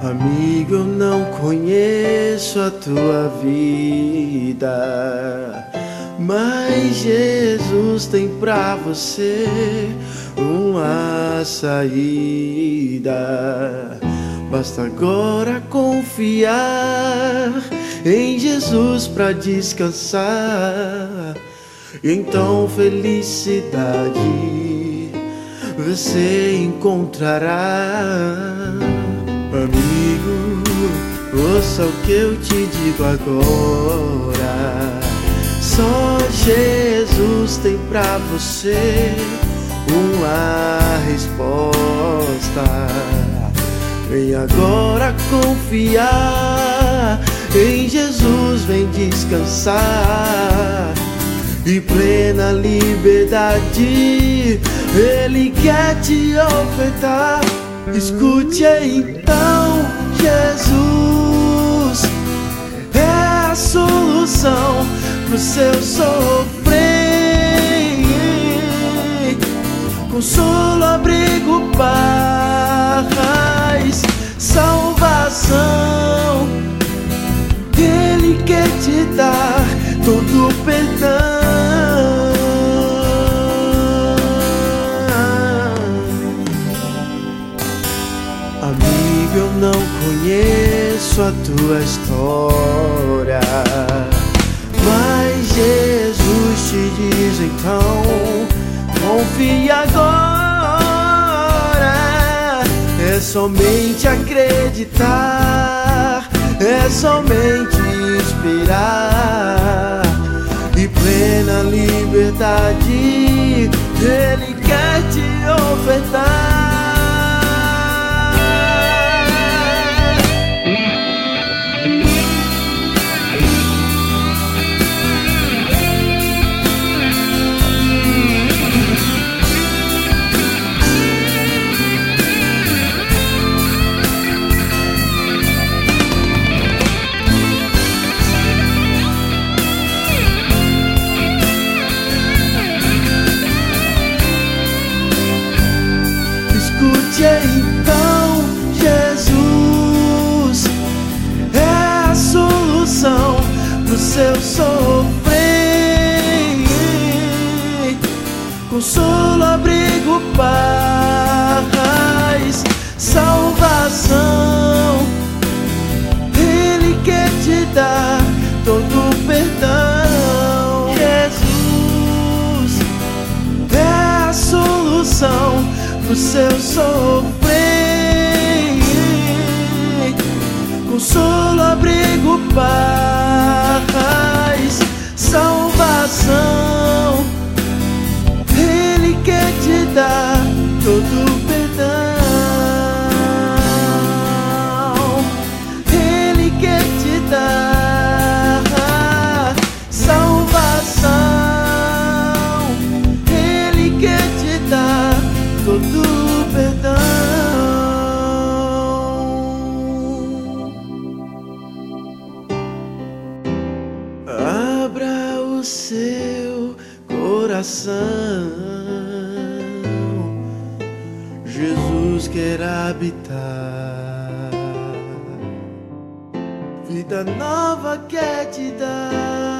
Amigo, eu não conheço a tua vida, mas Jesus tem pra você uma saída. Basta agora confiar em Jesus pra descansar. Então felicidade você encontrará. Amigo, ouça o que eu te digo agora. Só Jesus tem pra você uma resposta. Vem agora confiar em Jesus, vem descansar. E plena liberdade, Ele quer te ofertar. Escute então, Jesus é a solução pro seu sofrer. Consolo, abrigo, paz, salvação. Ele quer te dar todo o perdão. Amigo, eu não conheço a tua história, mas Jesus te diz então: confia agora. É somente acreditar, é somente esperar. E plena liberdade, Ele quer te ofertar. Pro seu sofrer. Consolo, abrigo, paz, salvação. Ele quer te dar todo o perdão. Jesus é a solução pro seu sofrer. Consolo, abrigo, paz, coração. Jesus quer habitar. Vida nova quer te dar.